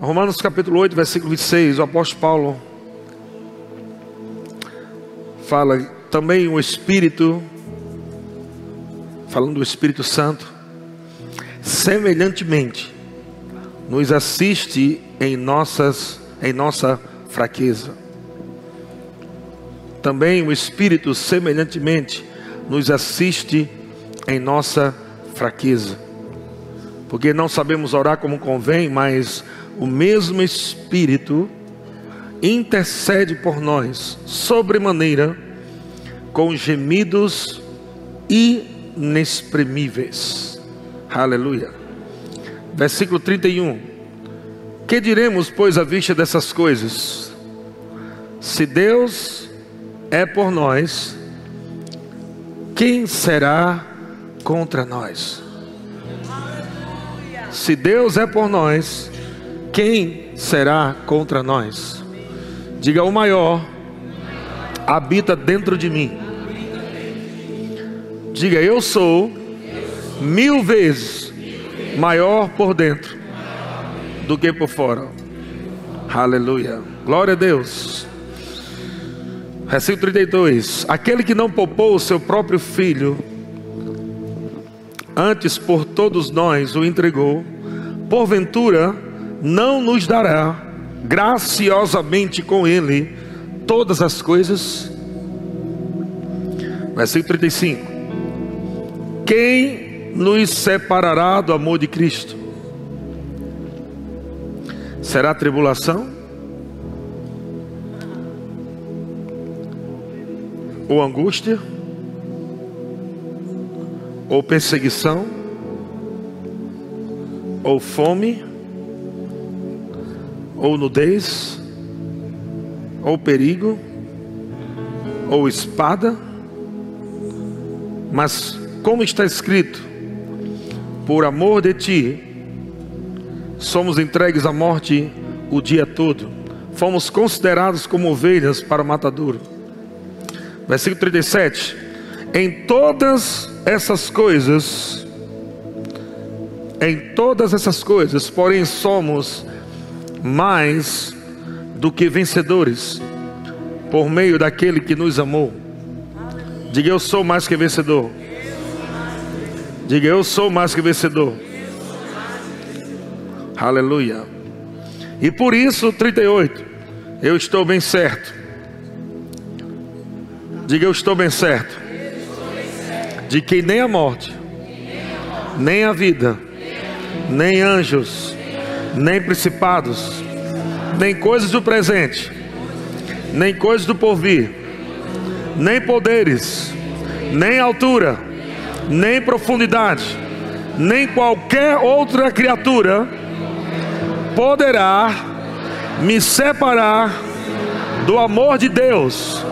Romanos capítulo 8, versículo 26, o apóstolo Paulo fala também o Espírito, falando do Espírito Santo, semelhantemente nos assiste em nossas em nossa fraqueza. Também o Espírito semelhantemente nos assiste em nossa fraqueza. Porque não sabemos orar como convém, mas o mesmo Espírito intercede por nós sobremaneira com gemidos inexprimíveis. Aleluia. Versículo 31. Que diremos, pois, à vista dessas coisas? Se Deus é por nós, quem será contra nós? Se Deus é por nós, quem será contra nós? Diga o maior habita dentro de mim. Diga eu sou mil vezes maior por dentro do que por fora. Aleluia. Glória a Deus. Versículo 32: Aquele que não poupou o seu próprio filho, antes por todos nós o entregou, porventura não nos dará graciosamente com ele todas as coisas. Versículo 35: Quem nos separará do amor de Cristo? Será tribulação? Ou angústia? Ou perseguição? Ou fome? Ou nudez? ou perigo, ou espada, mas como está escrito, por amor de ti, somos entregues à morte o dia todo, fomos considerados como ovelhas para o matadouro. Versículo 37: Em todas essas coisas, em todas essas coisas, porém somos mais do que vencedores, por meio daquele que nos amou. Diga eu sou mais que vencedor. Diga eu sou mais que vencedor. Aleluia. E por isso, 38, eu estou bem certo. Diga eu estou bem certo. De que nem a morte, nem a vida, nem anjos, nem principados, nem coisas do presente, nem coisas do porvir, nem poderes, nem altura, nem profundidade, nem qualquer outra criatura poderá me separar do amor de Deus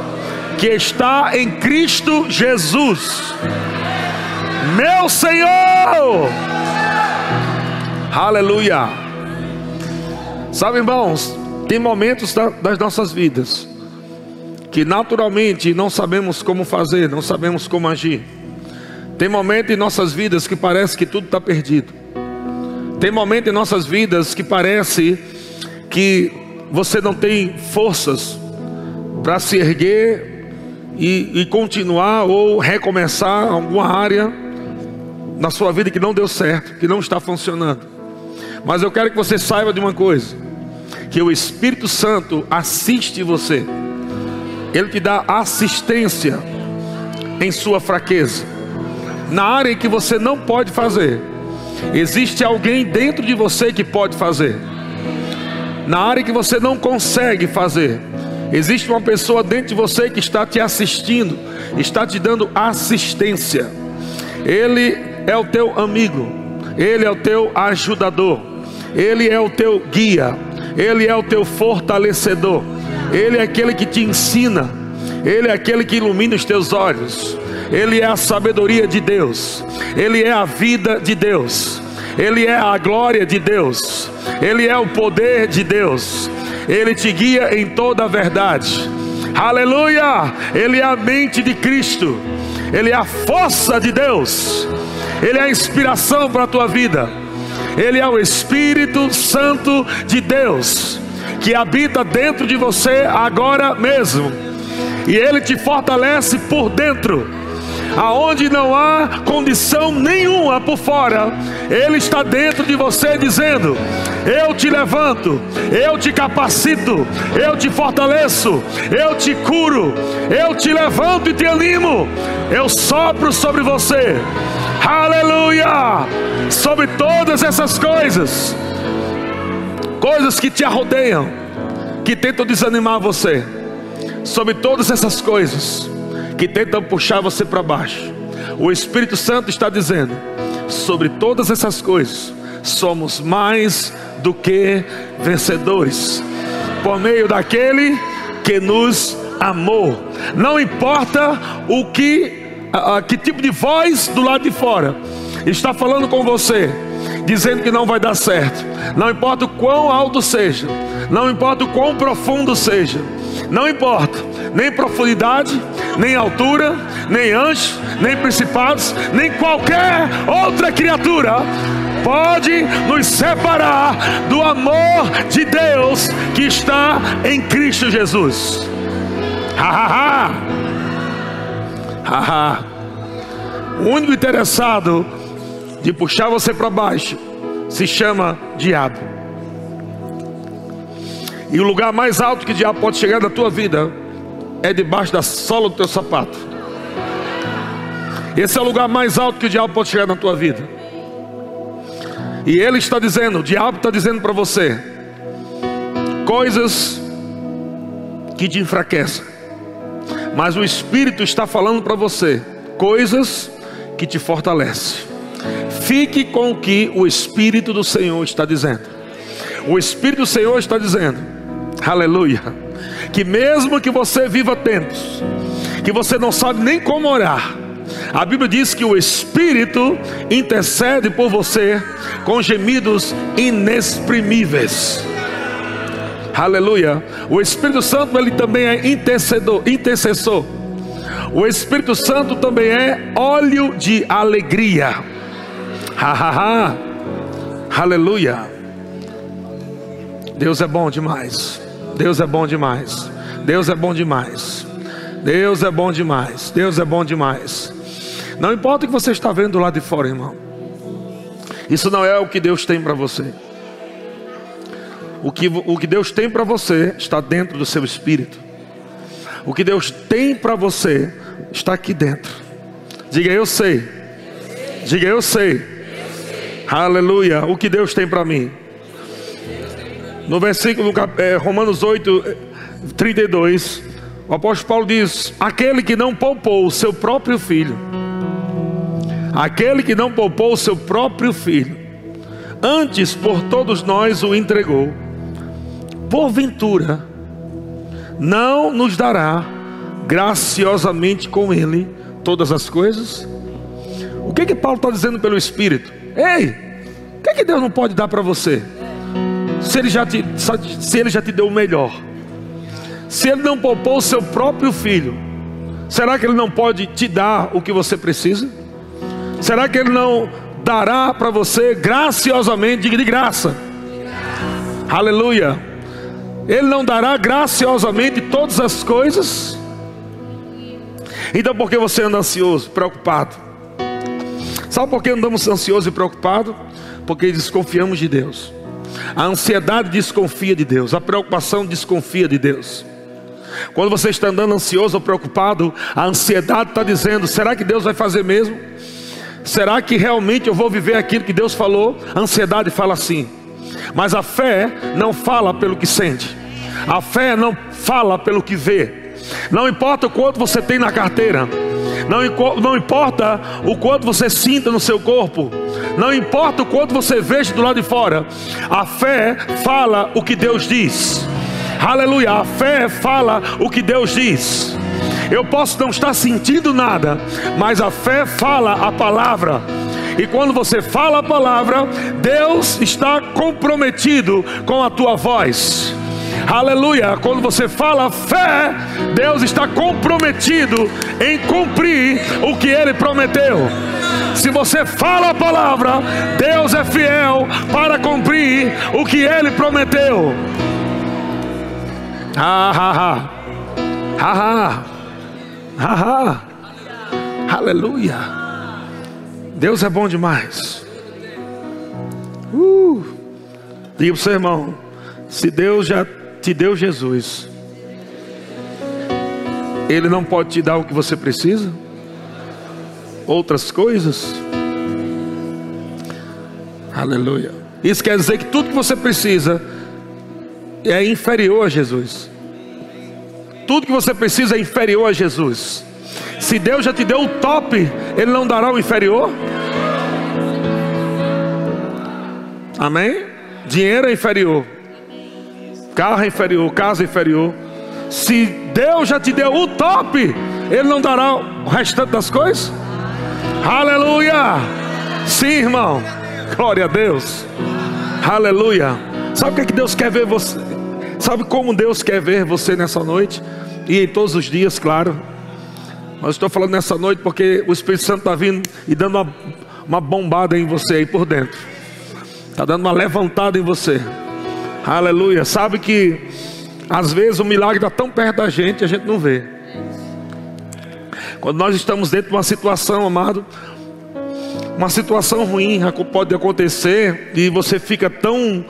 que está em Cristo Jesus, meu Senhor. Aleluia. Sabe, irmãos, tem momentos das nossas vidas que naturalmente não sabemos como fazer, não sabemos como agir. Tem momento em nossas vidas que parece que tudo está perdido. Tem momento em nossas vidas que parece que você não tem forças para se erguer e, e, continuar ou recomeçar alguma área na sua vida que não deu certo, que não está funcionando. Mas eu quero que você saiba de uma coisa que o Espírito Santo assiste você, ele te dá assistência em sua fraqueza, na área em que você não pode fazer, existe alguém dentro de você que pode fazer, na área que você não consegue fazer, existe uma pessoa dentro de você que está te assistindo, está te dando assistência, ele é o teu amigo, ele é o teu ajudador, ele é o teu guia, ele é o teu fortalecedor, Ele é aquele que te ensina, Ele é aquele que ilumina os teus olhos, Ele é a sabedoria de Deus, Ele é a vida de Deus, Ele é a glória de Deus, Ele é o poder de Deus, Ele te guia em toda a verdade. Aleluia! Ele é a mente de Cristo, Ele é a força de Deus, Ele é a inspiração para a tua vida. Ele é o Espírito Santo de Deus, que habita dentro de você agora mesmo, e ele te fortalece por dentro. Aonde não há condição nenhuma por fora, Ele está dentro de você dizendo: Eu te levanto, eu te capacito, eu te fortaleço, eu te curo, eu te levanto e te animo, eu sopro sobre você, aleluia, sobre todas essas coisas, coisas que te arrodeiam, que tentam desanimar você, sobre todas essas coisas que tentam puxar você para baixo. O Espírito Santo está dizendo: sobre todas essas coisas, somos mais do que vencedores, por meio daquele que nos amou. Não importa o que, a, a, que tipo de voz do lado de fora está falando com você, dizendo que não vai dar certo. Não importa o quão alto seja, não importa o quão profundo seja, não importa nem profundidade, nem altura, nem anjos, nem principados, nem qualquer outra criatura pode nos separar do amor de Deus que está em Cristo Jesus. Ha, ha, ha. Ha, O único interessado de puxar você para baixo se chama diabo. E o lugar mais alto que o diabo pode chegar na tua vida é debaixo da sola do teu sapato. Esse é o lugar mais alto que o diabo pode chegar na tua vida. E ele está dizendo, o diabo está dizendo para você, coisas que te enfraquecem. Mas o Espírito está falando para você, coisas que te fortalecem. Fique com o que o Espírito do Senhor está dizendo. O Espírito do Senhor está dizendo, aleluia que mesmo que você viva tempos, que você não sabe nem como orar, a Bíblia diz que o Espírito intercede por você com gemidos inexprimíveis. Aleluia. O Espírito Santo ele também é intercedor, intercessor. O Espírito Santo também é óleo de alegria. Ha, ha, ha. Aleluia. Deus é bom demais. Deus é bom demais. Deus é bom demais. Deus é bom demais. Deus é bom demais. Não importa o que você está vendo lá de fora, irmão. Isso não é o que Deus tem para você. O que, o que Deus tem para você está dentro do seu espírito. O que Deus tem para você está aqui dentro. Diga eu sei. Diga eu sei. Aleluia. O que Deus tem para mim. No versículo é, Romanos 8, 32, o apóstolo Paulo diz: Aquele que não poupou o seu próprio filho, aquele que não poupou o seu próprio filho, antes por todos nós o entregou, porventura, não nos dará graciosamente com ele todas as coisas? O que que Paulo está dizendo pelo Espírito? Ei, o que que Deus não pode dar para você? se ele já te, se ele já te deu o melhor? Se ele não poupou o seu próprio filho, será que ele não pode te dar o que você precisa? Será que ele não dará para você graciosamente, de graça? Aleluia. Ele não dará graciosamente todas as coisas? Então por que você anda ansioso, preocupado? Sabe por que andamos ansiosos e preocupados? Porque desconfiamos de Deus. A ansiedade desconfia de Deus, a preocupação desconfia de Deus. Quando você está andando ansioso ou preocupado, a ansiedade está dizendo: será que Deus vai fazer mesmo? Será que realmente eu vou viver aquilo que Deus falou? A ansiedade fala assim, mas a fé não fala pelo que sente, a fé não fala pelo que vê. Não importa o quanto você tem na carteira, não, não importa o quanto você sinta no seu corpo, não importa o quanto você veja do lado de fora, a fé fala o que Deus diz. Aleluia, a fé fala o que Deus diz. Eu posso não estar sentindo nada, mas a fé fala a palavra. E quando você fala a palavra, Deus está comprometido com a tua voz. Aleluia. Quando você fala fé, Deus está comprometido em cumprir o que ele prometeu. Se você fala a palavra, Deus é fiel para cumprir o que ele prometeu. Ha. Ha ha. Ha ha. Aleluia. Deus é bom demais. Uh. Diga para o seu irmão: se Deus já te deu Jesus, Ele não pode te dar o que você precisa? Outras coisas? Aleluia. Isso quer dizer que tudo que você precisa é inferior a Jesus. Tudo que você precisa é inferior a Jesus. Se Deus já te deu o top, Ele não dará o inferior? Amém? Dinheiro é inferior, carro é inferior, casa é inferior. Se Deus já te deu o top, Ele não dará o restante das coisas? Aleluia! Sim, irmão. Glória a Deus. Aleluia. Sabe o que, é que Deus quer ver você? Sabe como Deus quer ver você nessa noite? E em todos os dias, claro. Mas estou falando nessa noite porque o Espírito Santo está vindo e dando uma, uma bombada em você aí por dentro. Está dando uma levantada em você. Aleluia. Sabe que às vezes o milagre está tão perto da gente, a gente não vê. Quando nós estamos dentro de uma situação, amado, uma situação ruim pode acontecer e você fica tão,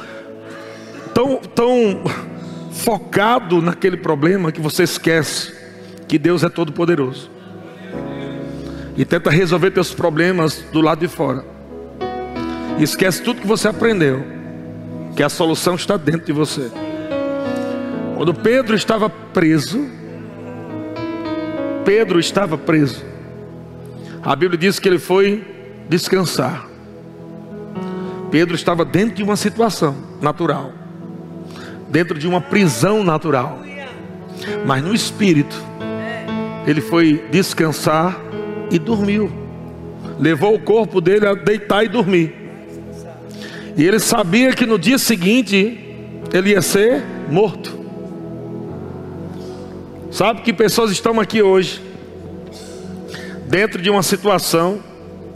tão, tão focado naquele problema que você esquece que Deus é todo poderoso e tenta resolver teus problemas do lado de fora. E esquece tudo que você aprendeu, que a solução está dentro de você. Quando Pedro estava preso, Pedro estava preso. A Bíblia diz que ele foi descansar. Pedro estava dentro de uma situação natural, dentro de uma prisão natural, mas no espírito, ele foi descansar e dormiu. Levou o corpo dele a deitar e dormir. E ele sabia que no dia seguinte ele ia ser morto. Sabe que pessoas estão aqui hoje, dentro de uma situação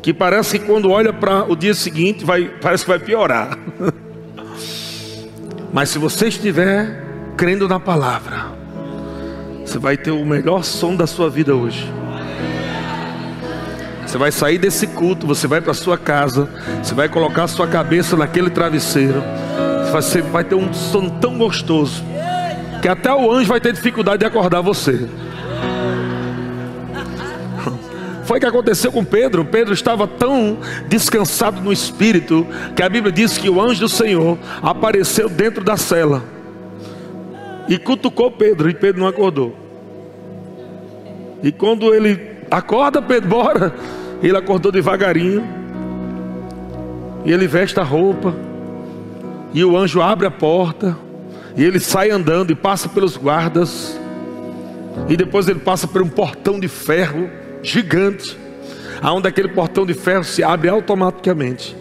que parece que quando olha para o dia seguinte, vai, parece que vai piorar. Mas se você estiver crendo na palavra, você vai ter o melhor som da sua vida hoje. Você vai sair desse culto, você vai para sua casa, você vai colocar a sua cabeça naquele travesseiro. Você vai ter um sono tão gostoso que até o anjo vai ter dificuldade de acordar você. Foi o que aconteceu com Pedro. Pedro estava tão descansado no espírito que a Bíblia diz que o anjo do Senhor apareceu dentro da cela e cutucou Pedro e Pedro não acordou. E quando ele acorda, Pedro, bora. Ele acordou devagarinho. E ele veste a roupa. E o anjo abre a porta. E ele sai andando e passa pelos guardas. E depois ele passa por um portão de ferro gigante. Aonde aquele portão de ferro se abre automaticamente.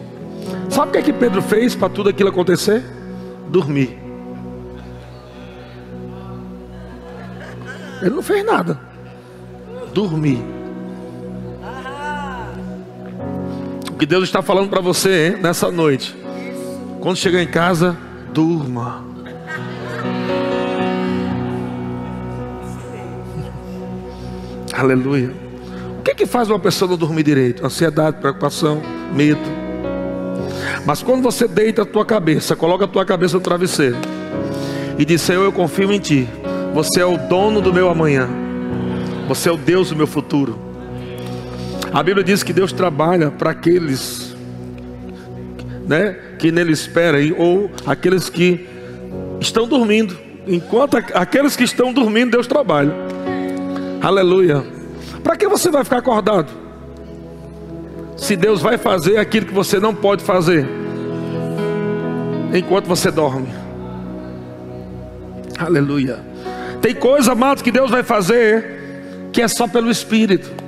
Sabe o que é que Pedro fez para tudo aquilo acontecer? Dormir. Ele não fez nada. Dormir. Que Deus está falando para você hein, nessa noite. Quando chegar em casa, durma. Aleluia. O que, que faz uma pessoa não dormir direito? Ansiedade, preocupação, medo. Mas quando você deita a tua cabeça, coloca a tua cabeça no travesseiro e diz: Senhor, eu confio em Ti. Você é o dono do meu amanhã. Você é o Deus do meu futuro. A Bíblia diz que Deus trabalha para aqueles né, que nele esperam, ou aqueles que estão dormindo. Enquanto aqueles que estão dormindo, Deus trabalha. Aleluia. Para que você vai ficar acordado? Se Deus vai fazer aquilo que você não pode fazer enquanto você dorme. Aleluia. Tem coisa, amados, que Deus vai fazer que é só pelo Espírito.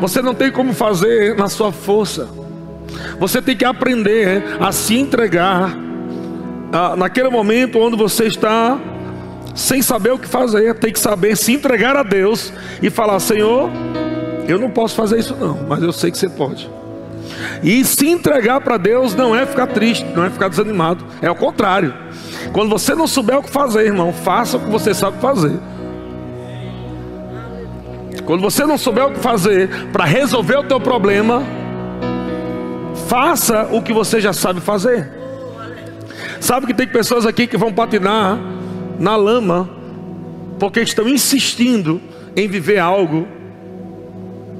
Você não tem como fazer na sua força. Você tem que aprender a se entregar ah, naquele momento onde você está sem saber o que fazer. Tem que saber se entregar a Deus e falar: Senhor, eu não posso fazer isso não, mas eu sei que você pode. E se entregar para Deus não é ficar triste, não é ficar desanimado, é o contrário. Quando você não souber o que fazer, irmão, faça o que você sabe fazer. Quando você não souber o que fazer para resolver o teu problema, faça o que você já sabe fazer. Sabe que tem pessoas aqui que vão patinar na lama porque estão insistindo em viver algo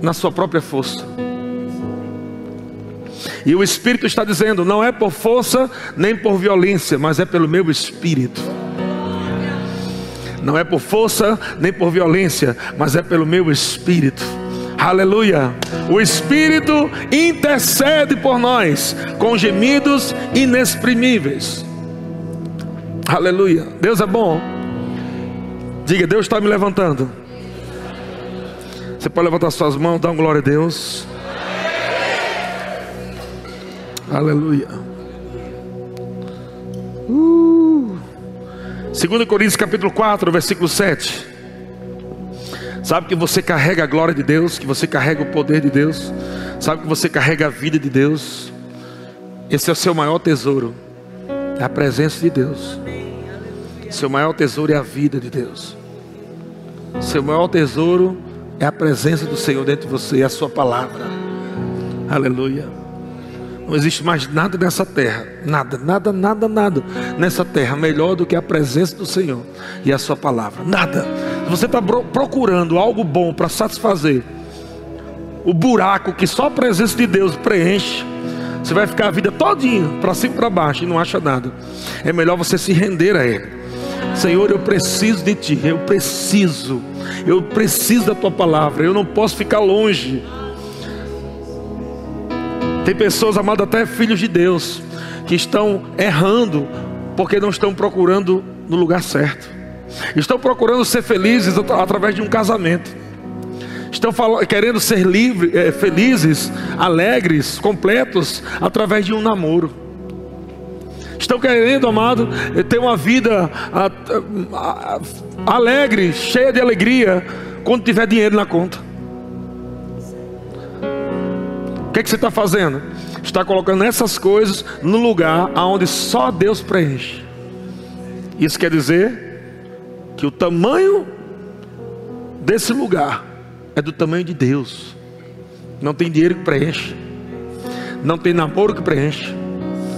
na sua própria força. E o Espírito está dizendo: não é por força nem por violência, mas é pelo meu Espírito. Não é por força nem por violência, mas é pelo meu Espírito. Aleluia. O Espírito intercede por nós com gemidos inexprimíveis. Aleluia. Deus é bom. Diga, Deus está me levantando. Você pode levantar suas mãos, dar uma glória a Deus. Aleluia. 2 Coríntios capítulo 4, versículo 7. Sabe que você carrega a glória de Deus, que você carrega o poder de Deus, sabe que você carrega a vida de Deus. Esse é o seu maior tesouro, é a presença de Deus. Seu maior tesouro é a vida de Deus. Seu maior tesouro é a presença do Senhor dentro de você, é a sua palavra. Aleluia. Não existe mais nada nessa terra, nada, nada, nada, nada nessa terra melhor do que a presença do Senhor e a Sua palavra. Nada. Se você está procurando algo bom para satisfazer o buraco que só a presença de Deus preenche, você vai ficar a vida todinha para cima e para baixo e não acha nada. É melhor você se render a Ele. Senhor, eu preciso de Ti, eu preciso, eu preciso da Tua palavra, eu não posso ficar longe. Tem pessoas, amadas, até filhos de Deus, que estão errando porque não estão procurando no lugar certo. Estão procurando ser felizes através de um casamento. Estão falando, querendo ser é, felizes, alegres, completos através de um namoro. Estão querendo, amado, ter uma vida a, a, a, alegre, cheia de alegria, quando tiver dinheiro na conta. Que, que você está fazendo? Está colocando essas coisas no lugar aonde só Deus preenche. Isso quer dizer que o tamanho desse lugar é do tamanho de Deus. Não tem dinheiro que preenche, não tem namoro que preenche,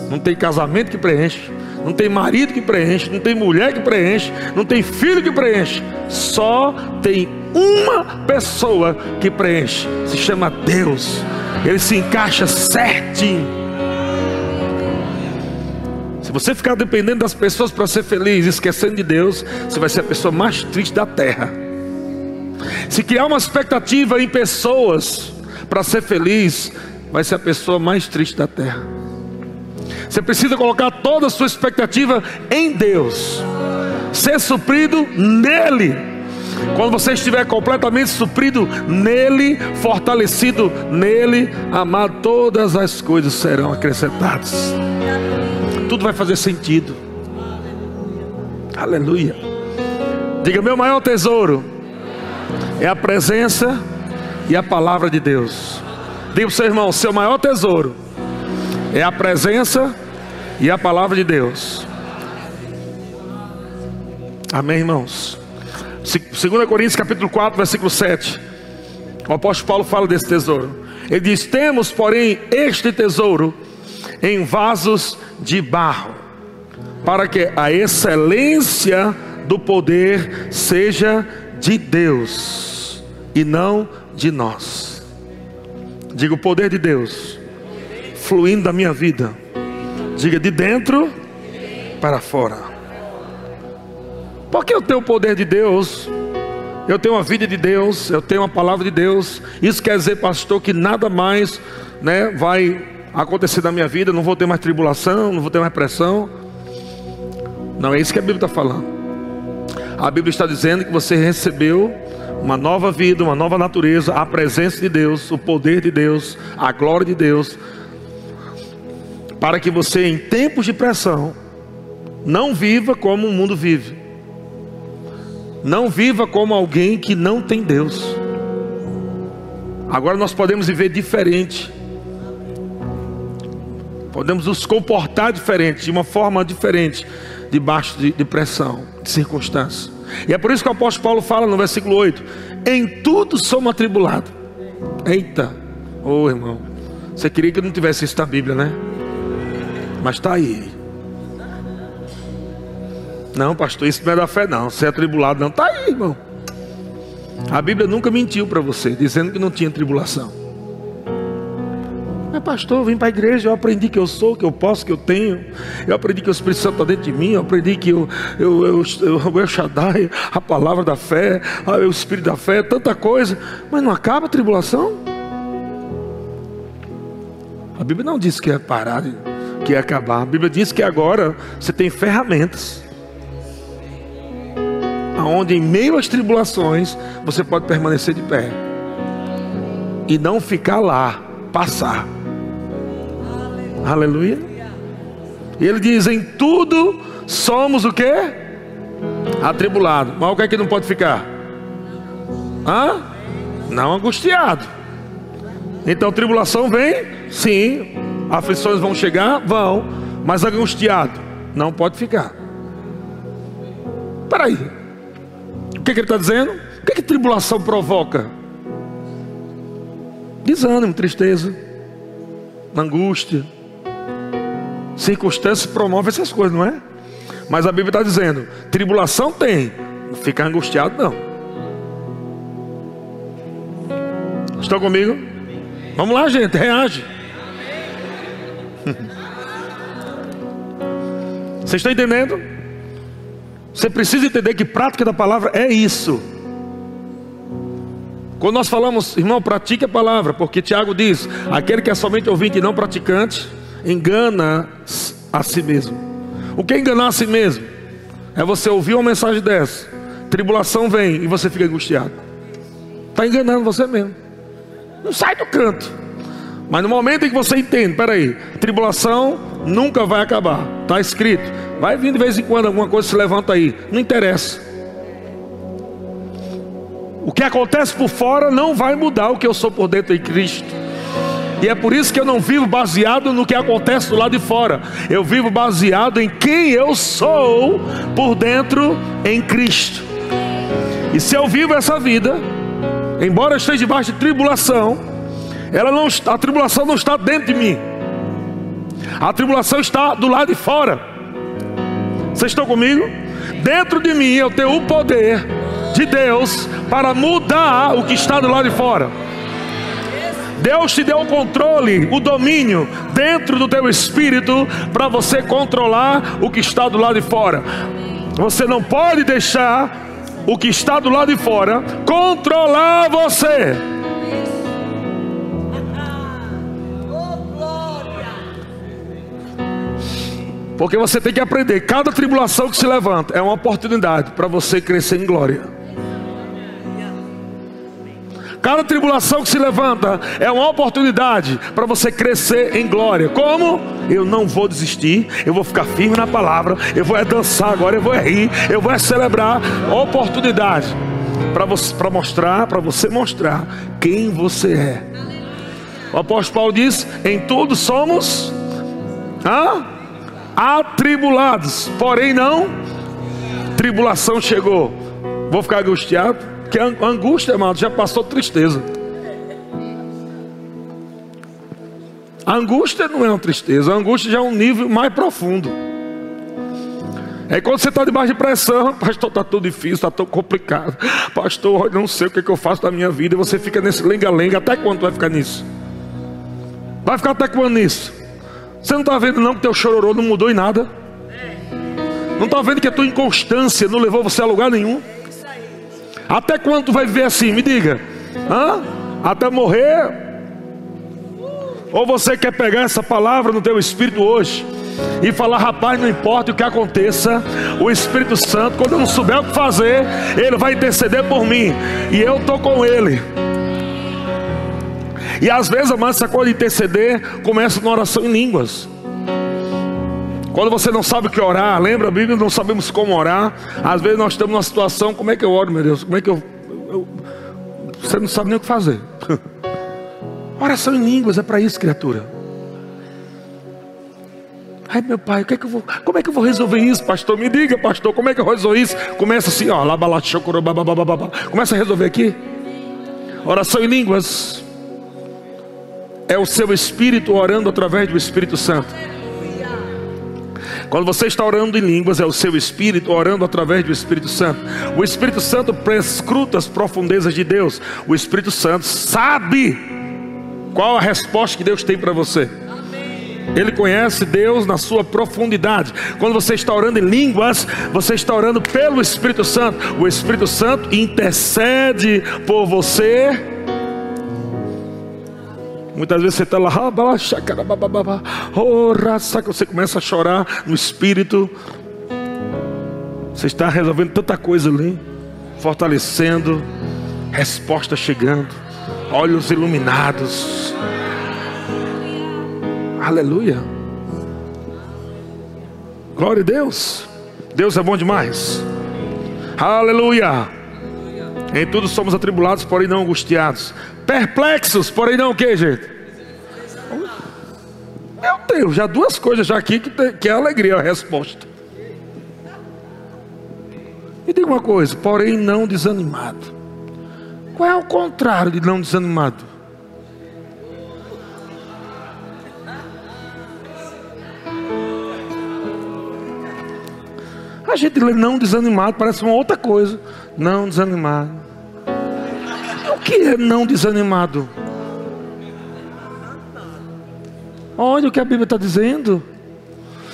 não tem casamento que preenche, não tem marido que preenche, não tem mulher que preenche, não tem filho que preenche. Só tem uma pessoa que preenche, se chama Deus ele se encaixa certinho. Se você ficar dependendo das pessoas para ser feliz, esquecendo de Deus, você vai ser a pessoa mais triste da terra. Se criar uma expectativa em pessoas para ser feliz, vai ser a pessoa mais triste da terra. Você precisa colocar toda a sua expectativa em Deus, ser suprido nele. Quando você estiver completamente suprido nele, fortalecido nele, amado, todas as coisas serão acrescentadas. Tudo vai fazer sentido. Aleluia. Diga: meu maior tesouro é a presença e a palavra de Deus. Diga para o seu irmão: seu maior tesouro é a presença e a palavra de Deus. Amém, irmãos? 2 Coríntios capítulo 4, versículo 7. O apóstolo Paulo fala desse tesouro. Ele diz: Temos, porém, este tesouro em vasos de barro, para que a excelência do poder seja de Deus e não de nós. Diga o poder de Deus fluindo da minha vida. Diga de dentro para fora. Porque eu tenho o poder de Deus, eu tenho a vida de Deus, eu tenho a palavra de Deus. Isso quer dizer, pastor, que nada mais né, vai acontecer na minha vida, não vou ter mais tribulação, não vou ter mais pressão. Não é isso que a Bíblia está falando. A Bíblia está dizendo que você recebeu uma nova vida, uma nova natureza, a presença de Deus, o poder de Deus, a glória de Deus, para que você, em tempos de pressão, não viva como o mundo vive. Não viva como alguém que não tem Deus. Agora nós podemos viver diferente. Podemos nos comportar diferente, de uma forma diferente, debaixo de, de pressão, de circunstâncias. E é por isso que o apóstolo Paulo fala no versículo 8: Em tudo somos atribulados. Eita, ô oh, irmão, você queria que não tivesse isso na Bíblia, né? Mas está aí. Não, pastor, isso não é da fé, não. Você é atribulado, não. Está aí, irmão. A Bíblia nunca mentiu para você, dizendo que não tinha tribulação. Mas, pastor, eu vim para a igreja, eu aprendi que eu sou, que eu posso, que eu tenho. Eu aprendi que o Espírito Santo está dentro de mim. Eu aprendi que eu, eu, eu, eu, eu Shaddai, a palavra da fé, o Espírito da fé, tanta coisa. Mas não acaba a tribulação? A Bíblia não diz que é parar, que é acabar. A Bíblia diz que agora você tem ferramentas aonde em meio às tribulações você pode permanecer de pé e não ficar lá, passar. Aleluia. E ele diz: em tudo somos o que? Atribulado. Mas o que é que não pode ficar? Hã? Não angustiado. Então tribulação vem, sim. Aflições vão chegar, vão. Mas angustiado, não pode ficar. Peraí, que, que ele está dizendo? O que, que tribulação provoca? Desânimo, tristeza, angústia. Circunstâncias promovem essas coisas, não é? Mas a Bíblia está dizendo: tribulação tem, não fica angustiado, não. Estão comigo? Vamos lá, gente, reage. Vocês estão entendendo? Você precisa entender que prática da palavra é isso. Quando nós falamos, irmão, pratique a palavra, porque Tiago diz: aquele que é somente ouvinte e não praticante, engana a si mesmo. O que é enganar a si mesmo? É você ouvir uma mensagem dessa, tribulação vem e você fica angustiado. Está enganando você mesmo. Não sai do canto. Mas no momento em que você entende, peraí, tribulação nunca vai acabar. Está escrito. Vai vir de vez em quando alguma coisa se levanta aí. Não interessa. O que acontece por fora não vai mudar o que eu sou por dentro em Cristo. E é por isso que eu não vivo baseado no que acontece do lado de fora. Eu vivo baseado em quem eu sou por dentro em Cristo. E se eu vivo essa vida, embora eu esteja debaixo de tribulação, ela não, a tribulação não está dentro de mim. A tribulação está do lado de fora. Vocês estão comigo? Dentro de mim eu tenho o poder de Deus para mudar o que está do lado de fora. Deus te deu o controle, o domínio dentro do teu espírito para você controlar o que está do lado de fora. Você não pode deixar o que está do lado de fora controlar você. Porque você tem que aprender, cada tribulação que se levanta é uma oportunidade para você crescer em glória. Cada tribulação que se levanta é uma oportunidade para você crescer em glória. Como? Eu não vou desistir, eu vou ficar firme na palavra, eu vou é dançar agora, eu vou é rir, eu vou é celebrar. Oportunidade para mostrar, para você mostrar quem você é. O apóstolo Paulo diz: em tudo somos. Hã? Atribulados, porém não, tribulação chegou. Vou ficar angustiado, porque angústia, amado, já passou tristeza. A angústia não é uma tristeza, a angústia já é um nível mais profundo. É quando você está debaixo de pressão, pastor, está tudo difícil, está tão complicado. Pastor, eu não sei o que, é que eu faço da minha vida. E você fica nesse lenga-lenga. Até quando vai ficar nisso? Vai ficar até quando nisso? Você não está vendo não que teu chororô não mudou em nada? Não está vendo que a tua inconstância não levou você a lugar nenhum? Até quando tu vai viver assim? Me diga. Hã? Até morrer? Ou você quer pegar essa palavra no teu espírito hoje e falar, rapaz, não importa o que aconteça, o Espírito Santo, quando eu não souber o que fazer, ele vai interceder por mim e eu estou com ele. E às vezes, amado, essa coisa de interceder começa numa oração em línguas. Quando você não sabe o que orar, lembra a Bíblia, não sabemos como orar. Às vezes nós estamos numa situação, como é que eu oro, meu Deus? Como é que eu, eu você não sabe nem o que fazer. Oração em línguas é para isso, criatura. Ai meu pai, o que é que eu vou, como é que eu vou resolver isso, pastor? Me diga, pastor, como é que eu vou resolver isso? Começa assim, ó, começa a resolver aqui. Oração em línguas é o seu espírito orando através do Espírito Santo. Quando você está orando em línguas, é o seu espírito orando através do Espírito Santo. O Espírito Santo prescruta as profundezas de Deus. O Espírito Santo sabe qual a resposta que Deus tem para você. Ele conhece Deus na sua profundidade. Quando você está orando em línguas, você está orando pelo Espírito Santo. O Espírito Santo intercede por você. Muitas vezes você está lá, oh, você começa a chorar no Espírito. Você está resolvendo tanta coisa ali, fortalecendo, resposta chegando, olhos iluminados. Aleluia. Glória a Deus. Deus é bom demais. Aleluia. Em tudo somos atribulados, porém não angustiados. Perplexos, porém não o que, gente? Meu Deus, já duas coisas já aqui que, tem, que é alegria a resposta. E diga uma coisa, porém não desanimado. Qual é o contrário de não desanimado? A gente lê não desanimado, parece uma outra coisa. Não desanimado. O que é não desanimado? Olha o que a Bíblia está dizendo.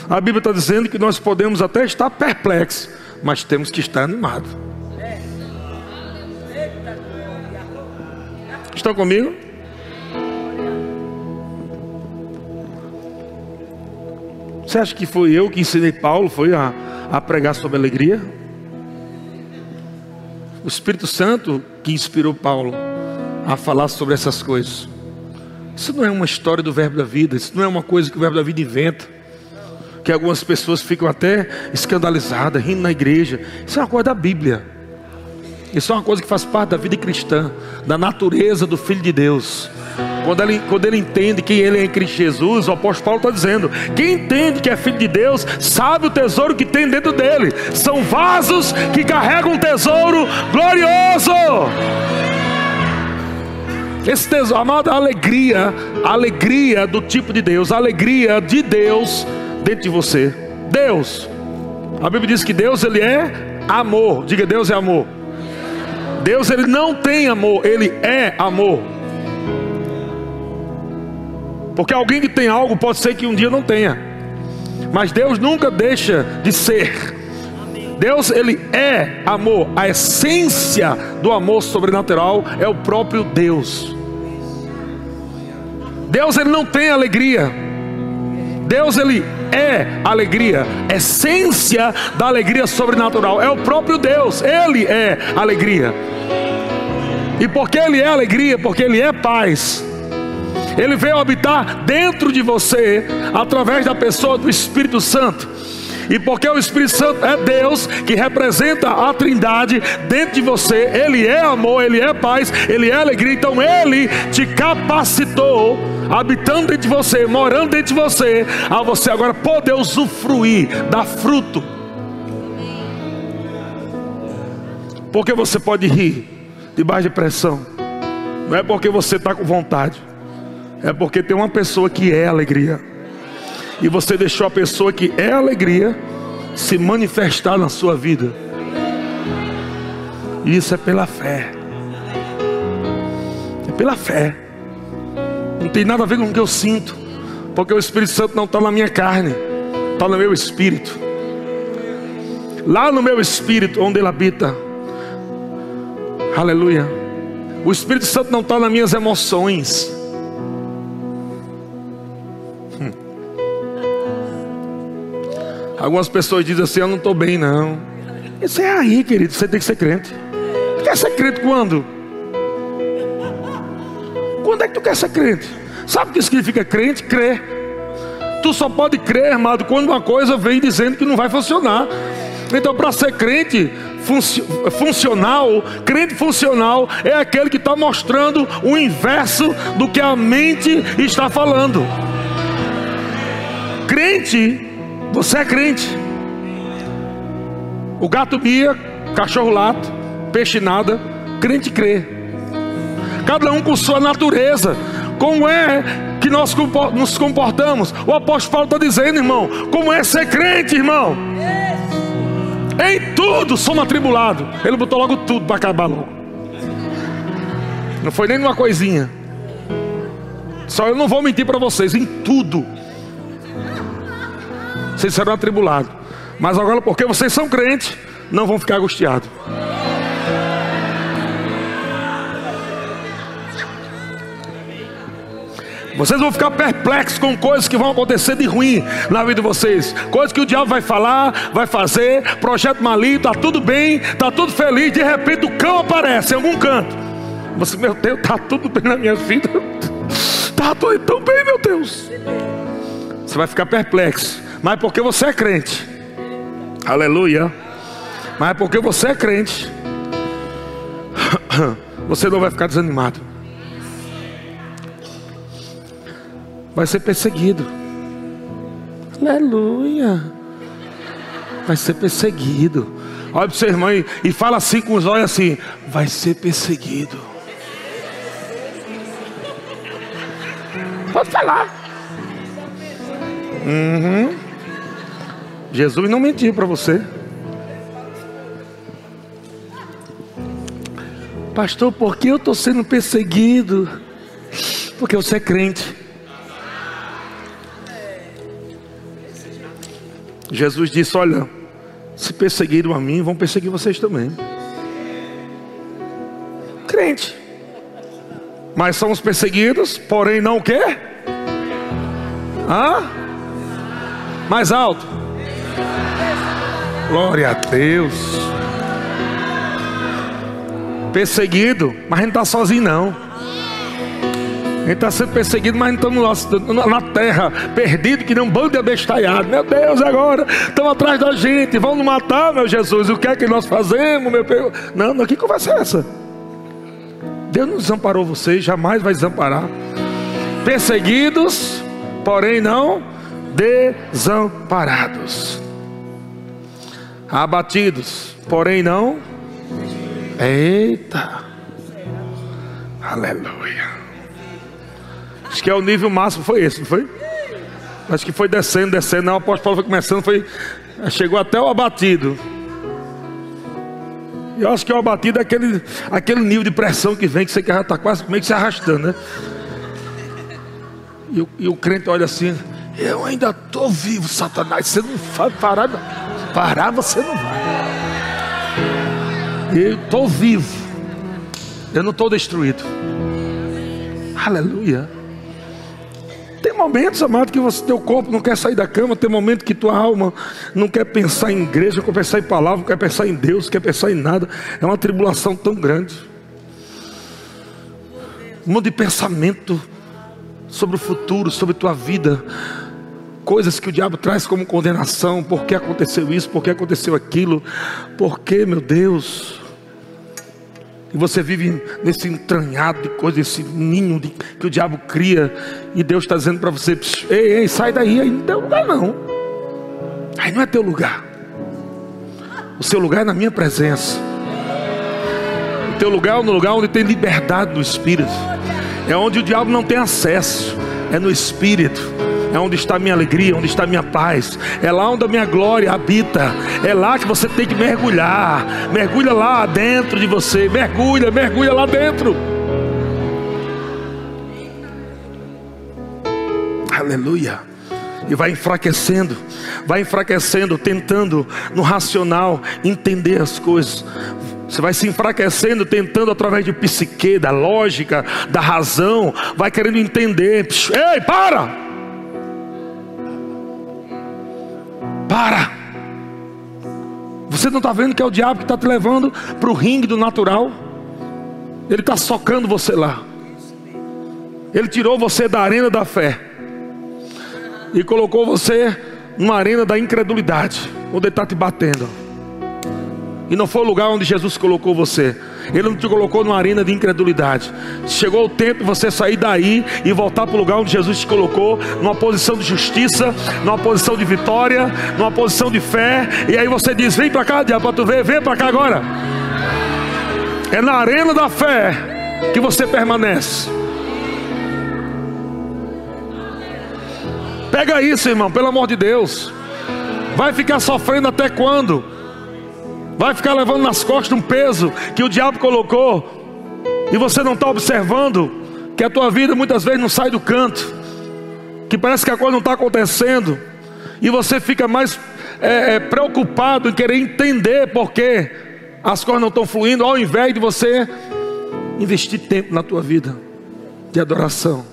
A Bíblia está dizendo que nós podemos até estar perplexos, mas temos que estar animados. Estão comigo? Você acha que foi eu que ensinei Paulo? Foi a a pregar sobre alegria? O Espírito Santo que inspirou Paulo a falar sobre essas coisas. Isso não é uma história do Verbo da Vida, isso não é uma coisa que o Verbo da Vida inventa. Que algumas pessoas ficam até escandalizadas, rindo na igreja. Isso é uma coisa da Bíblia. Isso é uma coisa que faz parte da vida cristã, da natureza do Filho de Deus. Quando ele, quando ele entende quem ele é em Cristo Jesus, o apóstolo Paulo está dizendo: quem entende que é filho de Deus, sabe o tesouro que tem dentro dele. São vasos que carregam um tesouro glorioso. Esse tesouro, amada, alegria, alegria do tipo de Deus, alegria de Deus dentro de você. Deus, a Bíblia diz que Deus ele é amor. Diga, Deus é amor. Deus ele não tem amor, ele é amor. Porque alguém que tem algo pode ser que um dia não tenha. Mas Deus nunca deixa de ser. Deus ele é amor. A essência do amor sobrenatural é o próprio Deus. Deus ele não tem alegria. Deus ele é alegria. Essência da alegria sobrenatural é o próprio Deus. Ele é alegria. E porque ele é alegria, porque ele é paz. Ele veio habitar dentro de você através da pessoa do Espírito Santo. E porque o Espírito Santo é Deus que representa a Trindade dentro de você, Ele é amor, Ele é paz, Ele é alegria. Então Ele te capacitou, habitando dentro de você, morando dentro de você, a você agora poder usufruir, dar fruto. Porque você pode rir debaixo de pressão, não é porque você está com vontade. É porque tem uma pessoa que é alegria. E você deixou a pessoa que é alegria se manifestar na sua vida. E isso é pela fé. É pela fé. Não tem nada a ver com o que eu sinto. Porque o Espírito Santo não está na minha carne, está no meu espírito. Lá no meu espírito, onde ele habita. Aleluia. O Espírito Santo não está nas minhas emoções. Algumas pessoas dizem assim: Eu não estou bem, não. Isso é aí, querido. Você tem que ser crente. Tu quer ser crente quando? Quando é que tu quer ser crente? Sabe o que significa crente? Crer. Tu só pode crer, amado, quando uma coisa vem dizendo que não vai funcionar. Então, para ser crente funcional, crente funcional é aquele que está mostrando o inverso do que a mente está falando. Crente Você é crente. O gato mia, cachorro lata, peixe nada, crente crê. Cada um com sua natureza. Como é que nós nos comportamos? O apóstolo Paulo está dizendo, irmão, como é ser crente, irmão? Em tudo somos atribulados. Ele botou logo tudo para acabar logo. Não foi nem numa coisinha. Só eu não vou mentir para vocês, em tudo. Vocês serão atribulados. Mas agora, porque vocês são crentes, não vão ficar angustiados. Vocês vão ficar perplexos com coisas que vão acontecer de ruim na vida de vocês. Coisas que o diabo vai falar, vai fazer, projeto maligno, tá tudo bem, tá tudo feliz, de repente o cão aparece em algum canto. Você, meu Deus, tá tudo bem na minha vida. Tá tudo tão bem, meu Deus. Você vai ficar perplexo. Mas porque você é crente. Aleluia. Mas porque você é crente. Você não vai ficar desanimado. vai ser perseguido. Aleluia. Vai ser perseguido. Olha para o seu irmão e, fala assim com os olhos assim: vai ser perseguido. Pode falar. Uhum. Jesus não mentiu para você. Pastor, por que eu estou sendo perseguido? Porque você é crente. Jesus disse: Olha, se perseguiram a mim, vão perseguir vocês também. Crente. Mas somos perseguidos, porém não o quê? Hã? Mais alto. Glória a Deus. Perseguido, mas a gente não está sozinho não. A gente está sendo perseguido, mas não estamos na terra, perdido, que nem um bando de abestalhado. Meu Deus, agora estão atrás da gente, vão nos matar, meu Jesus. O que é que nós fazemos, meu Deus? Não, não, que conversa é essa? Deus não desamparou vocês, jamais vai desamparar. Perseguidos, porém não desamparados. Abatidos, porém não. Eita. Aleluia. Acho que é o nível máximo, foi esse, não foi? Acho que foi descendo, descendo. Não, o apóstolo Paulo foi começando, foi, chegou até o abatido. Eu acho que o abatido é aquele, aquele nível de pressão que vem, que você já está quase meio que se arrastando, né? E o, e o crente olha assim: Eu ainda estou vivo, Satanás. Você não vai parar, parar você não vai. Eu estou vivo, eu não estou destruído. Aleluia. Tem momentos, amado, que você, teu corpo não quer sair da cama, tem momento que tua alma não quer pensar em igreja, não quer pensar em palavra, não quer pensar em Deus, não quer pensar em nada. É uma tribulação tão grande. Um monte de pensamento sobre o futuro, sobre tua vida. Coisas que o diabo traz como condenação. Por que aconteceu isso? Por que aconteceu aquilo? Por que, meu Deus? E você vive nesse entranhado de coisa, esse ninho de, que o diabo cria. E Deus está dizendo para você: ei, ei, sai daí, aí não tem lugar não. Aí não é teu lugar. O seu lugar é na minha presença. O teu lugar é no lugar onde tem liberdade do Espírito. É onde o diabo não tem acesso. É no Espírito é onde está minha alegria, onde está minha paz, é lá onde a minha glória habita, é lá que você tem que mergulhar, mergulha lá dentro de você, mergulha, mergulha lá dentro. Aleluia. E vai enfraquecendo, vai enfraquecendo, tentando no racional entender as coisas. Você vai se enfraquecendo, tentando através de psique, da lógica, da razão, vai querendo entender. Ei, para! Para! Você não está vendo que é o diabo que está te levando para o ringue do natural? Ele está socando você lá. Ele tirou você da arena da fé e colocou você numa arena da incredulidade, onde ele está te batendo. E não foi o lugar onde Jesus colocou você. Ele não te colocou numa arena de incredulidade. Chegou o tempo de você sair daí e voltar para o lugar onde Jesus te colocou, numa posição de justiça, numa posição de vitória, numa posição de fé. E aí você diz: Vem para cá, diabo, tu ver, vem para cá agora. É na arena da fé que você permanece. Pega isso, irmão, pelo amor de Deus. Vai ficar sofrendo até quando? Vai ficar levando nas costas um peso que o diabo colocou. E você não está observando que a tua vida muitas vezes não sai do canto, que parece que a coisa não está acontecendo. E você fica mais é, é, preocupado em querer entender por que as coisas não estão fluindo, ao invés de você investir tempo na tua vida de adoração,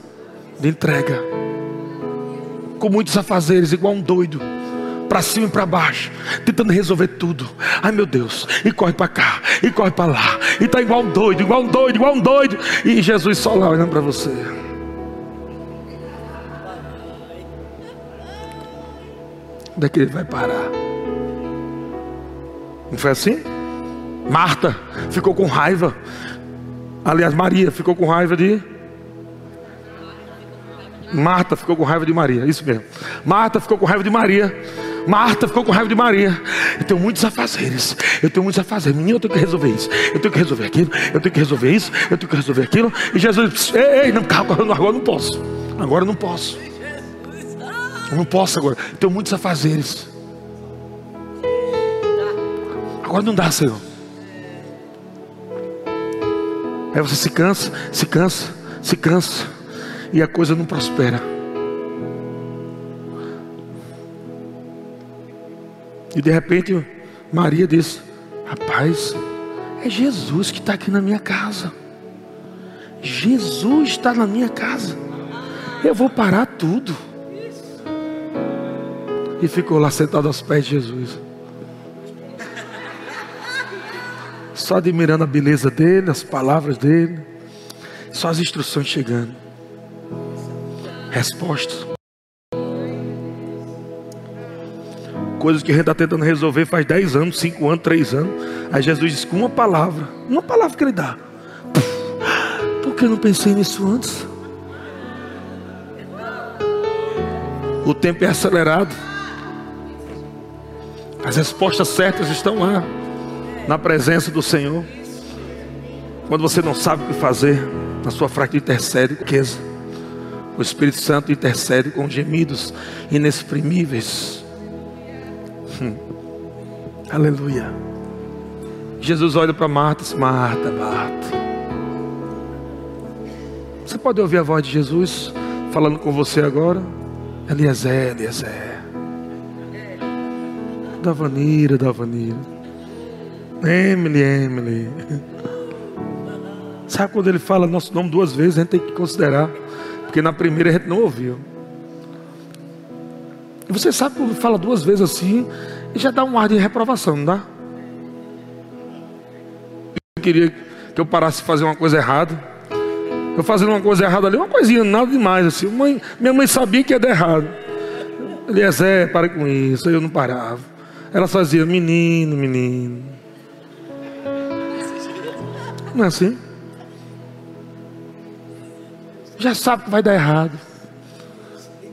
de entrega, com muitos afazeres, igual um doido para cima e para baixo, tentando resolver tudo. Ai meu Deus, e corre para cá, e corre para lá, e tá igual um doido, igual um doido, igual um doido, e Jesus só lá olhando para você. Onde é que ele vai parar? Não foi assim? Marta ficou com raiva. Aliás, Maria ficou com raiva de. Marta ficou com raiva de Maria, isso mesmo. Marta ficou com raiva de Maria. Marta ficou com raiva de Maria. Eu tenho muitos afazeres. Eu tenho muitos afazeres. Menino, eu tenho que resolver isso. Eu tenho que resolver aquilo. Eu tenho que resolver isso. Eu tenho que resolver aquilo. E Jesus Ei, ei não, agora não posso. Agora não posso. Eu não posso agora. Eu tenho muitos afazeres. Agora não dá, Senhor. Aí você se cansa, se cansa, se cansa. E a coisa não prospera. E de repente Maria disse: Rapaz, é Jesus que está aqui na minha casa. Jesus está na minha casa. Eu vou parar tudo. E ficou lá sentado aos pés de Jesus. Só admirando a beleza dele, as palavras dele, só as instruções chegando. Respostas. Coisas que a gente está tentando resolver faz 10 anos, 5 anos, 3 anos. Aí Jesus diz com uma palavra, uma palavra que ele dá. Por que eu não pensei nisso antes? O tempo é acelerado. As respostas certas estão lá, na presença do Senhor. Quando você não sabe o que fazer, na sua fraca intercede com O Espírito Santo intercede com gemidos inexprimíveis. Aleluia. Jesus olha para Marta e diz: Marta, Marta. Você pode ouvir a voz de Jesus falando com você agora? Eliezer, Eliezer. Davanira, Davanira. Emily, Emily. Sabe quando ele fala nosso nome duas vezes, a gente tem que considerar. Porque na primeira a gente não ouviu. E você sabe quando fala duas vezes assim, já dá um ar de reprovação, não dá? Eu queria que eu parasse de fazer uma coisa errada. Eu fazendo uma coisa errada ali, uma coisinha, nada demais assim. Mãe, minha mãe sabia que ia dar errado. Eliezer, para com isso. Eu não parava. Ela fazia, menino, menino. Não é assim? Já sabe que vai dar errado.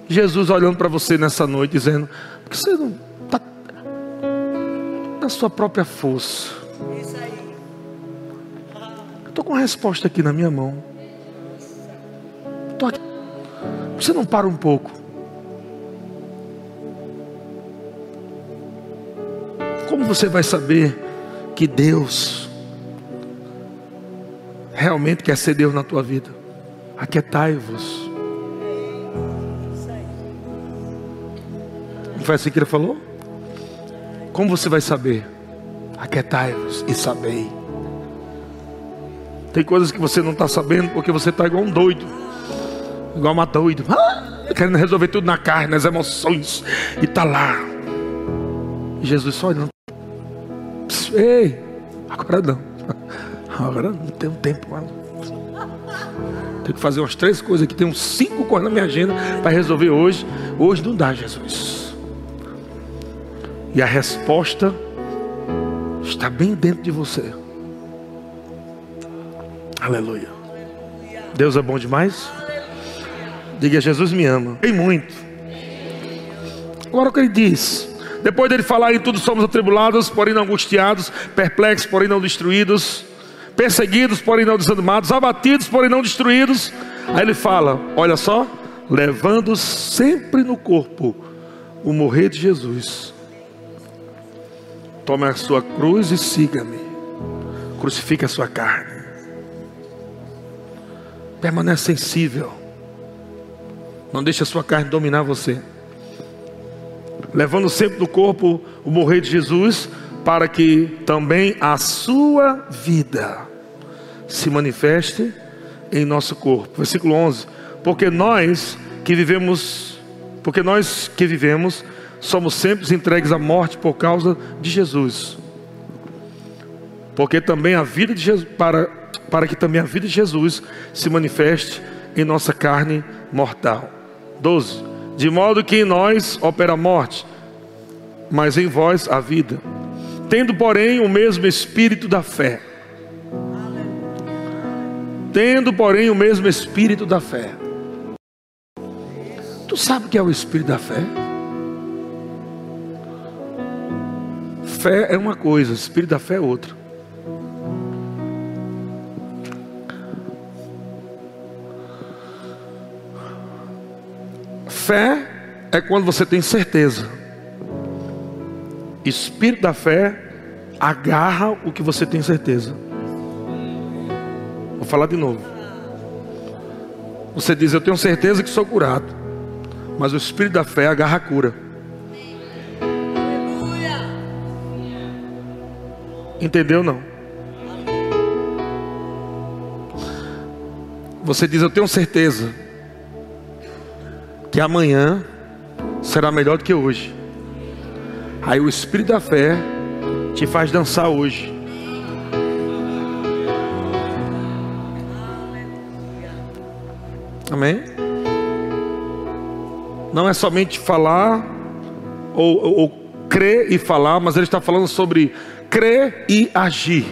Jesus olhando para você nessa noite, dizendo: Por que você não na sua própria força? Estou com a resposta aqui na minha mão. Aqui. Você não para um pouco. Como você vai saber que Deus realmente quer ser Deus na tua vida? Aquietai-vos foi assim que ele falou? Como você vai saber? Aquietai-vos e sabei. Tem coisas que você não está sabendo porque você está igual um doido. Igual uma doida. Ah, querendo resolver tudo na carne, nas emoções. E está lá. E Jesus só olhando. Ei, agora não. Agora não tenho tempo. Tenho que fazer umas três coisas aqui. Tem cinco coisas na minha agenda para resolver hoje. Hoje não dá, Jesus. E a resposta está bem dentro de você. Aleluia. Deus é bom demais? Diga, Jesus me ama. Tem muito. Agora o que ele diz? Depois dele falar em tudo somos atribulados, porém não angustiados, perplexos, porém não destruídos, perseguidos, porém não desanimados, abatidos, porém não destruídos. Aí ele fala: Olha só, levando sempre no corpo o morrer de Jesus. Tome a sua cruz e siga-me. Crucifique a sua carne. Permanece sensível. Não deixe a sua carne dominar você. Levando sempre no corpo o morrer de Jesus, para que também a sua vida se manifeste em nosso corpo. Versículo 11. Porque nós que vivemos, porque nós que vivemos, somos sempre entregues à morte por causa de Jesus. Porque também a vida de Jesus, para, para que também a vida de Jesus se manifeste em nossa carne mortal. 12. De modo que em nós opera a morte, mas em vós a vida. Tendo, porém, o mesmo espírito da fé. Tendo, porém, o mesmo espírito da fé. Tu sabe o que é o espírito da fé? Fé é uma coisa, o espírito da fé é outra. Fé é quando você tem certeza. Espírito da fé agarra o que você tem certeza. Vou falar de novo. Você diz: Eu tenho certeza que sou curado. Mas o Espírito da fé agarra a cura. Entendeu não? Você diz: Eu tenho certeza que amanhã será melhor do que hoje. Aí o Espírito da fé te faz dançar hoje. Amém? Não é somente falar ou, ou, ou crer e falar, mas ele está falando sobre crer e agir.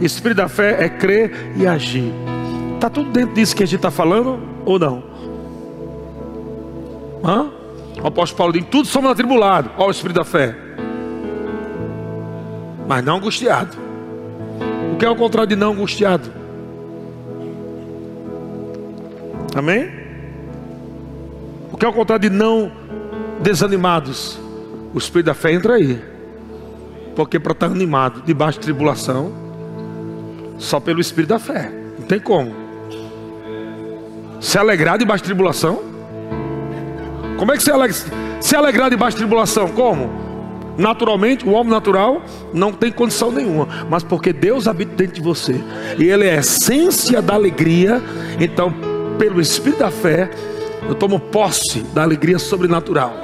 Espírito da fé é crer e agir. Está tudo dentro disso que a gente está falando ou não? Hã? O apóstolo Paulo diz: tudo somos atribulados. Olha o Espírito da fé. Mas não angustiado. O que é o contrário de não angustiado? Amém? O que é o contrário de não desanimados? O Espírito da fé entra aí. Porque para estar animado debaixo de tribulação, só pelo Espírito da fé. Não tem como. Se alegrar debaixo de tribulação? Como é que se, alegra, se alegrar debaixo de tribulação? Como? Naturalmente, o homem natural não tem condição nenhuma, mas porque Deus habita dentro de você e Ele é a essência da alegria, então, pelo Espírito da fé, eu tomo posse da alegria sobrenatural.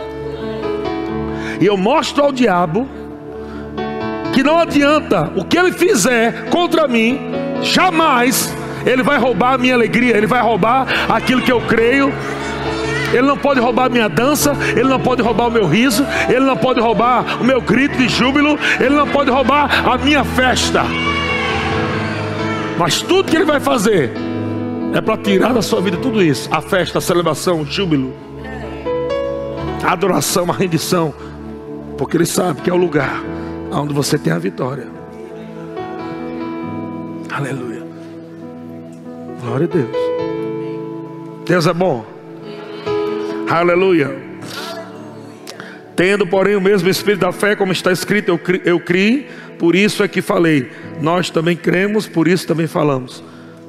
E eu mostro ao diabo que não adianta. O que ele fizer contra mim, jamais ele vai roubar a minha alegria, ele vai roubar aquilo que eu creio. Ele não pode roubar a minha dança, ele não pode roubar o meu riso, ele não pode roubar o meu grito de júbilo, ele não pode roubar a minha festa. Mas tudo que ele vai fazer é para tirar da sua vida tudo isso: a festa, a celebração, o júbilo, a adoração, a rendição, porque ele sabe que é o lugar onde você tem a vitória. Aleluia. Glória a Deus. Deus é bom. Aleluia. Tendo, porém, o mesmo espírito da fé, como está escrito, eu, cri, eu criei, por isso é que falei. Nós também cremos, por isso também falamos.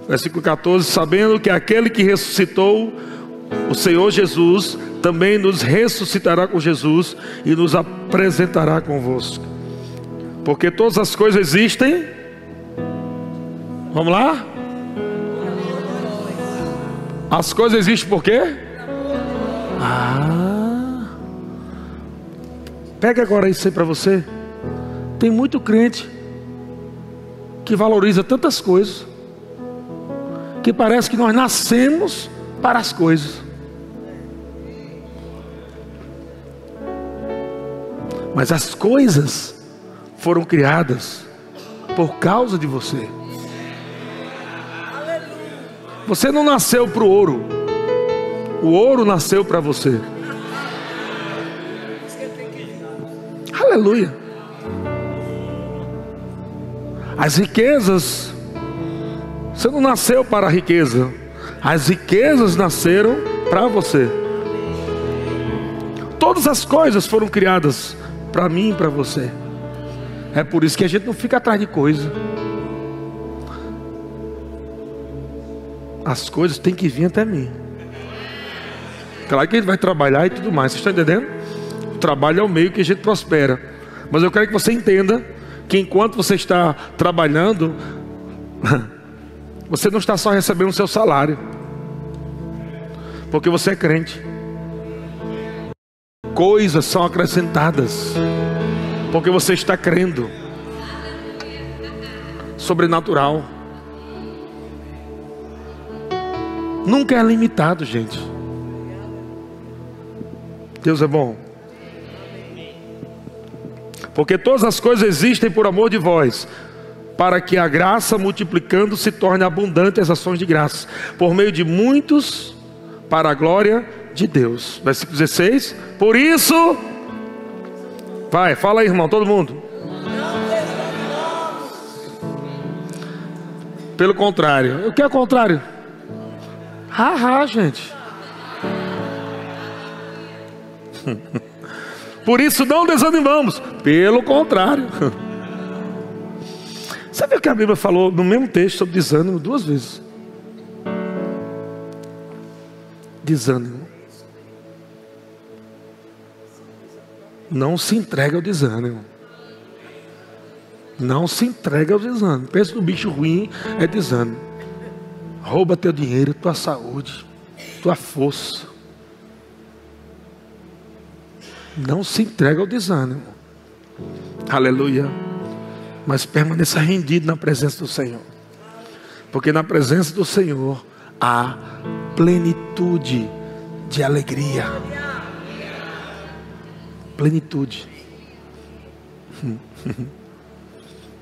Versículo 14: Sabendo que aquele que ressuscitou o Senhor Jesus também nos ressuscitará com Jesus e nos apresentará convosco. Porque todas as coisas existem. Vamos lá? As coisas existem por quê? Ah. Pega agora isso aí para você. Tem muito crente que valoriza tantas coisas que parece que nós nascemos para as coisas. Mas as coisas foram criadas por causa de você. Você não nasceu para o ouro, o ouro nasceu para você. Aleluia. As riquezas, você não nasceu para a riqueza, as riquezas nasceram para você. Todas as coisas foram criadas para mim e para você. É por isso que a gente não fica atrás de coisa. As coisas têm que vir até mim. Claro que gente vai trabalhar e tudo mais, você está entendendo? O trabalho é o meio que a gente prospera. Mas eu quero que você entenda que enquanto você está trabalhando, você não está só recebendo o seu salário, porque você é crente. Coisas são acrescentadas, porque você está crendo. Sobrenatural. Nunca é limitado, gente. Deus é bom. Porque todas as coisas existem por amor de vós, para que a graça multiplicando se torne abundante as ações de graça, por meio de muitos, para a glória de Deus. Versículo 16. Por isso, vai, fala aí, irmão, todo mundo. Pelo contrário, o que é o contrário? Haha, gente. Por isso não desanimamos, pelo contrário. Sabe o que a Bíblia falou no mesmo texto sobre desânimo duas vezes? Desânimo. Não se entrega ao desânimo. Não se entrega ao desânimo. Pensa no bicho ruim, é desânimo. Rouba teu dinheiro, tua saúde, tua força. Não se entrega ao desânimo. Aleluia. Mas permaneça rendido na presença do Senhor. Porque na presença do Senhor há plenitude de alegria. Plenitude.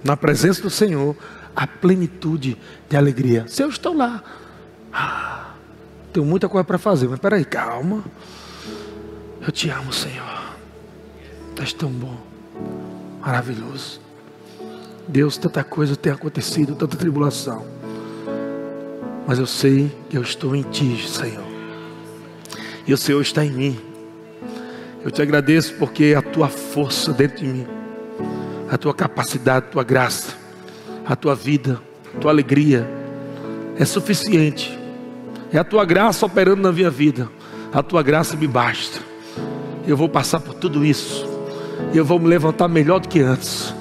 Na presença do Senhor há plenitude de alegria. Se eu estou lá, ah, tenho muita coisa para fazer, mas peraí, calma. Eu te amo, Senhor. És tão bom, maravilhoso. Deus, tanta coisa tem acontecido, tanta tribulação. Mas eu sei que eu estou em Ti, Senhor. E o Senhor está em mim. Eu te agradeço porque a Tua força dentro de mim, a Tua capacidade, a Tua graça, a Tua vida, a Tua alegria é suficiente. É a Tua graça operando na minha vida. A Tua graça me basta. Eu vou passar por tudo isso eu vou me levantar melhor do que antes.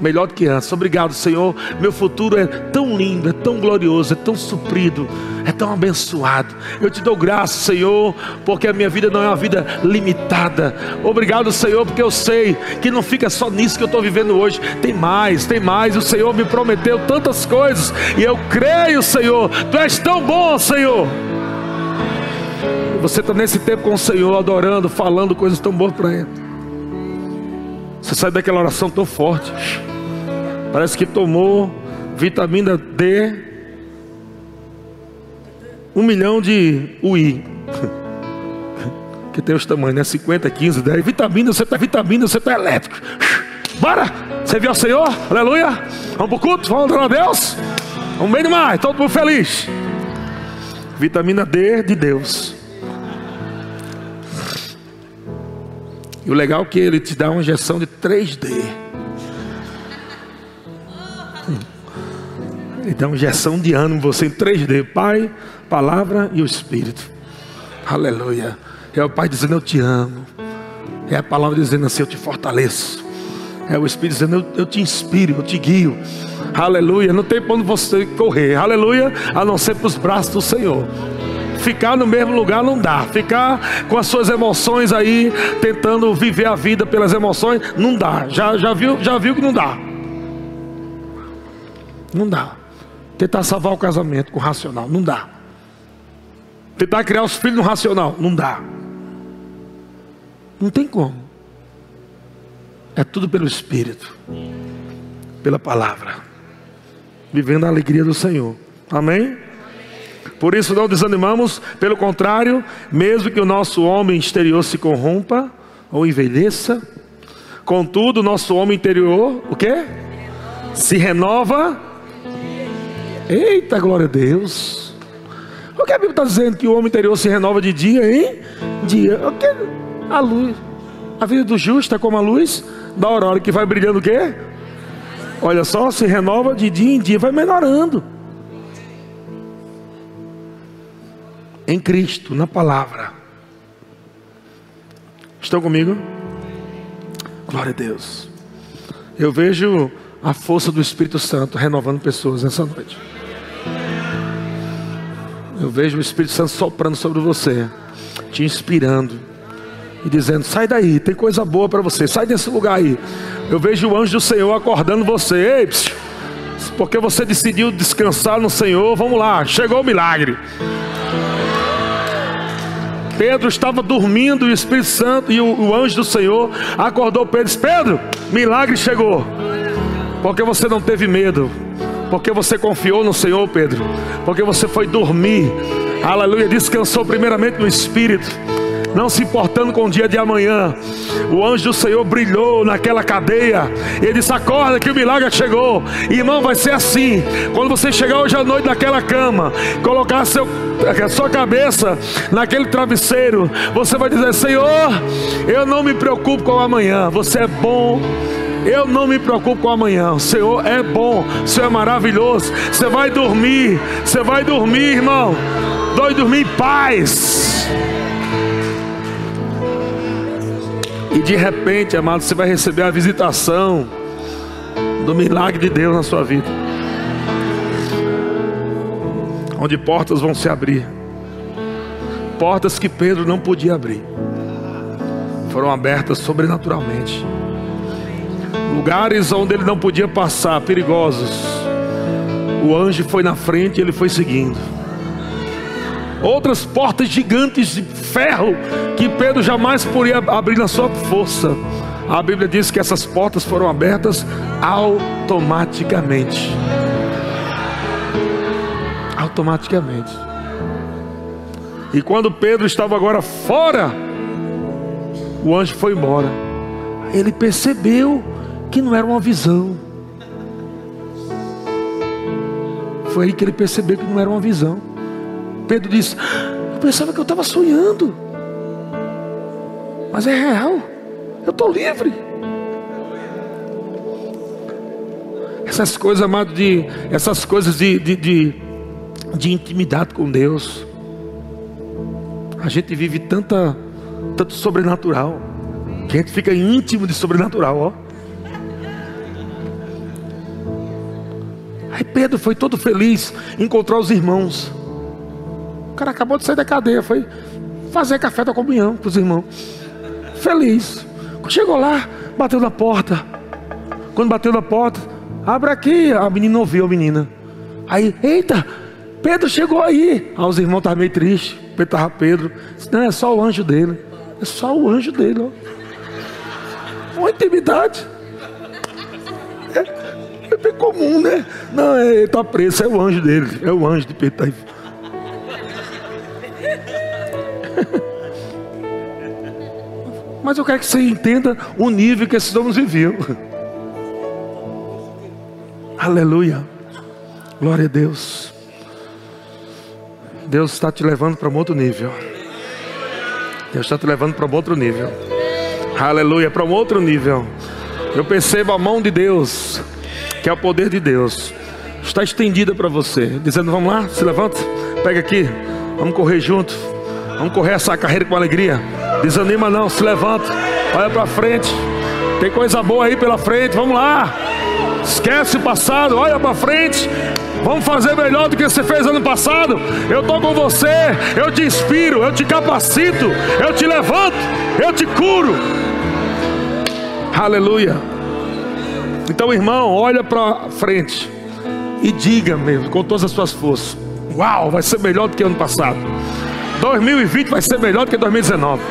Melhor do que antes. Obrigado, Senhor. Meu futuro é tão lindo, é tão glorioso, é tão suprido, é tão abençoado. Eu te dou graça, Senhor, porque a minha vida não é uma vida limitada. Obrigado, Senhor, porque eu sei que não fica só nisso que eu estou vivendo hoje. Tem mais, tem mais. O Senhor me prometeu tantas coisas e eu creio, Senhor. Tu és tão bom, Senhor. Você está nesse tempo com o Senhor, adorando, falando coisas tão boas para Ele. Você sai daquela oração tão forte. Parece que tomou vitamina D, um milhão de UI. Que tem os tamanhos, né? 50, 15, 10. Vitamina, você está vitamina, você está elétrico. Bora! Você viu o Senhor? Aleluia! Vamos para o culto? Vamos adorar a Deus? Vamos bem demais, todo mundo feliz. Vitamina D de Deus. E o legal é que ele te dá uma injeção de 3D. Ele dá uma injeção de ânimo você em 3D. Pai, palavra e o Espírito. Aleluia. É o Pai dizendo eu te amo. É a palavra dizendo assim, eu te fortaleço. É o Espírito dizendo eu, eu te inspiro, eu te guio. Aleluia. Não tem para onde você correr. Aleluia. A não ser para os braços do Senhor. Ficar no mesmo lugar não dá. Ficar com as suas emoções aí, tentando viver a vida pelas emoções, não dá. Já, já, viu, já viu que não dá. Não dá. Tentar salvar o casamento com o racional, não dá. Tentar criar os filhos no racional, não dá. Não tem como. É tudo pelo Espírito, pela palavra, vivendo a alegria do Senhor. Amém? Por isso não desanimamos, pelo contrário, mesmo que o nosso homem exterior se corrompa ou envelheça, contudo, o nosso homem interior, o quê? Se renova. Eita, glória a Deus. O que a Bíblia está dizendo que o homem interior se renova de dia em dia? A luz. A vida do justo é como a luz da aurora que vai brilhando o quê? Olha só, se renova de dia em dia, vai melhorando. Em Cristo, na palavra. Estão comigo? Glória a Deus. Eu vejo a força do Espírito Santo renovando pessoas essa noite. Eu vejo o Espírito Santo soprando sobre você, te inspirando e dizendo: sai daí, tem coisa boa para você, sai desse lugar aí. Eu vejo o anjo do Senhor acordando você, ei, psiu, porque você decidiu descansar no Senhor. Vamos lá, chegou o milagre. Pedro estava dormindo e o Espírito Santo e o, o anjo do Senhor acordou Pedro. Disse, Pedro, milagre chegou. Porque você não teve medo. Porque você confiou no Senhor, Pedro. Porque você foi dormir. Aleluia. Descansou primeiramente no Espírito não se importando com o dia de amanhã. O anjo do Senhor brilhou naquela cadeia. Ele disse: Acorda que o milagre chegou. Irmão, vai ser assim. Quando você chegar hoje à noite naquela cama, colocar seu, a sua cabeça naquele travesseiro, você vai dizer: Senhor, eu não me preocupo com o amanhã. Você é bom. Eu não me preocupo com amanhã. O Senhor é bom, o Senhor é maravilhoso. Você vai dormir, você vai dormir, irmão. Vai dormir em paz. E de repente, amado, você vai receber a visitação do milagre de Deus na sua vida. Onde portas vão se abrir. Portas que Pedro não podia abrir. Foram abertas sobrenaturalmente. Lugares onde ele não podia passar, perigosos. O anjo foi na frente e ele foi seguindo outras portas gigantes de ferro que Pedro jamais poderia abrir na sua força. A Bíblia diz que essas portas foram abertas automaticamente. Automaticamente. E quando Pedro estava agora fora, o anjo foi embora. Ele percebeu que não era uma visão. Foi aí que ele percebeu que não era uma visão. Pedro disse: Eu pensava que eu estava sonhando, mas é real, eu estou livre. Essas coisas, amado, de, essas coisas de, de, de, de intimidade com Deus. A gente vive tanta, tanto sobrenatural, que a gente fica íntimo de sobrenatural, ó. Aí Pedro foi todo feliz encontrar os irmãos. O cara acabou de sair da cadeia, foi fazer café da comunhão para os irmãos. Feliz. Chegou lá, bateu na porta. Quando bateu na porta, abre aqui. A menina ouviu a menina. Aí, eita, Pedro chegou aí. Aí os irmãos estavam meio tristes. Pedro estava Pedro. Não, é só o anjo dele. É só o anjo dele. Ó. Uma intimidade. É, é comum, né? Não, é, ele está preso, é o anjo dele. É o anjo de Pedro. Tá Mas eu quero que você entenda o nível que esses homens viviam. Aleluia. Glória a Deus. Deus está te levando para um outro nível. Deus está te levando para um outro nível. Aleluia, para um outro nível. Eu percebo a mão de Deus, que é o poder de Deus, está estendida para você, dizendo: Vamos lá, se levanta, pega aqui, vamos correr junto, vamos correr essa carreira com alegria. Desanima não, se levanta, olha para frente. Tem coisa boa aí pela frente, vamos lá. Esquece o passado, olha para frente. Vamos fazer melhor do que você fez ano passado. Eu estou com você, eu te inspiro, eu te capacito, eu te levanto, eu te curo. Aleluia. Então, irmão, olha para frente e diga mesmo, com todas as suas forças: Uau, vai ser melhor do que ano passado. 2020 vai ser melhor do que 2019.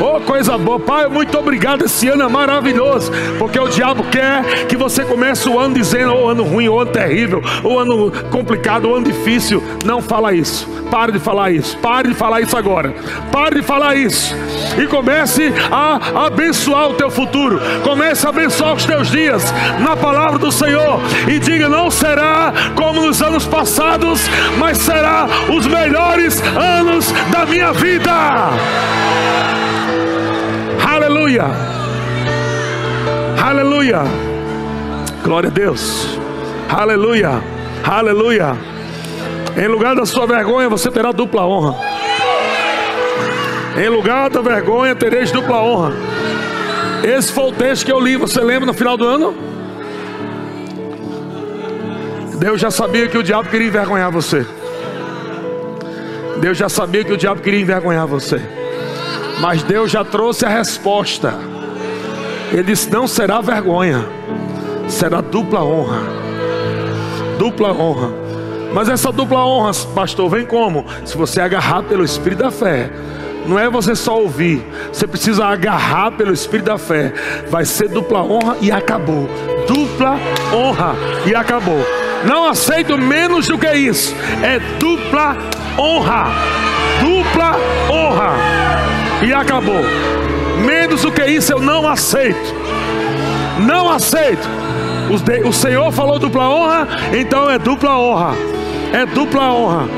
Oh, coisa boa. Pai, muito obrigado. Esse ano é maravilhoso. Porque o diabo quer que você comece o ano dizendo, ou oh, ano ruim, ou oh, ano terrível, ou oh, ano complicado, ou ano difícil. Não fala isso. Pare de falar isso. Pare de falar isso agora. Pare de falar isso. E comece a abençoar o teu futuro. Comece a abençoar os teus dias na palavra do Senhor. E diga: não será como nos anos passados, mas será os melhores anos da minha vida. Aleluia. Aleluia. Glória a Deus. Aleluia. Aleluia. Em lugar da sua vergonha, você terá dupla honra. Em lugar da vergonha, tereis dupla honra. Esse foi o texto que eu li. Você lembra no final do ano? Deus já sabia que o diabo queria envergonhar você. Deus já sabia que o diabo queria envergonhar você. Mas Deus já trouxe a resposta. Ele disse: Não será vergonha, será dupla honra. Dupla honra. Mas essa dupla honra, pastor, vem como? Se você agarrar pelo Espírito da fé. Não é você só ouvir, você precisa agarrar pelo Espírito da fé. Vai ser dupla honra e acabou. Dupla honra e acabou. Não aceito menos do que isso. É dupla honra. Dupla honra. E acabou. Menos do que isso eu não aceito. Não aceito. O Senhor falou dupla honra, então é dupla honra. É dupla honra.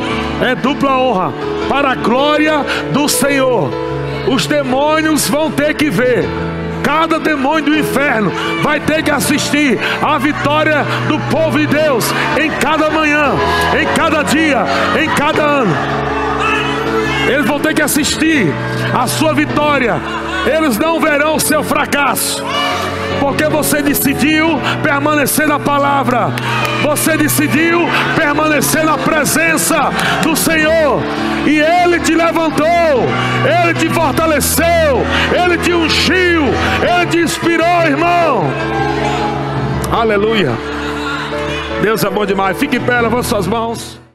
É dupla honra. Para a glória do Senhor. Os demônios vão ter que ver cada demônio do inferno vai ter que assistir a vitória do povo de Deus em cada manhã, em cada dia, em cada ano. Eles vão ter que assistir a sua vitória, eles não verão o seu fracasso porque você decidiu permanecer na palavra, você decidiu permanecer na presença do Senhor, e Ele te levantou, Ele te fortaleceu, Ele te ungiu, Ele te inspirou, irmão. Aleluia. Deus é bom demais. Fique em pé, levante suas mãos.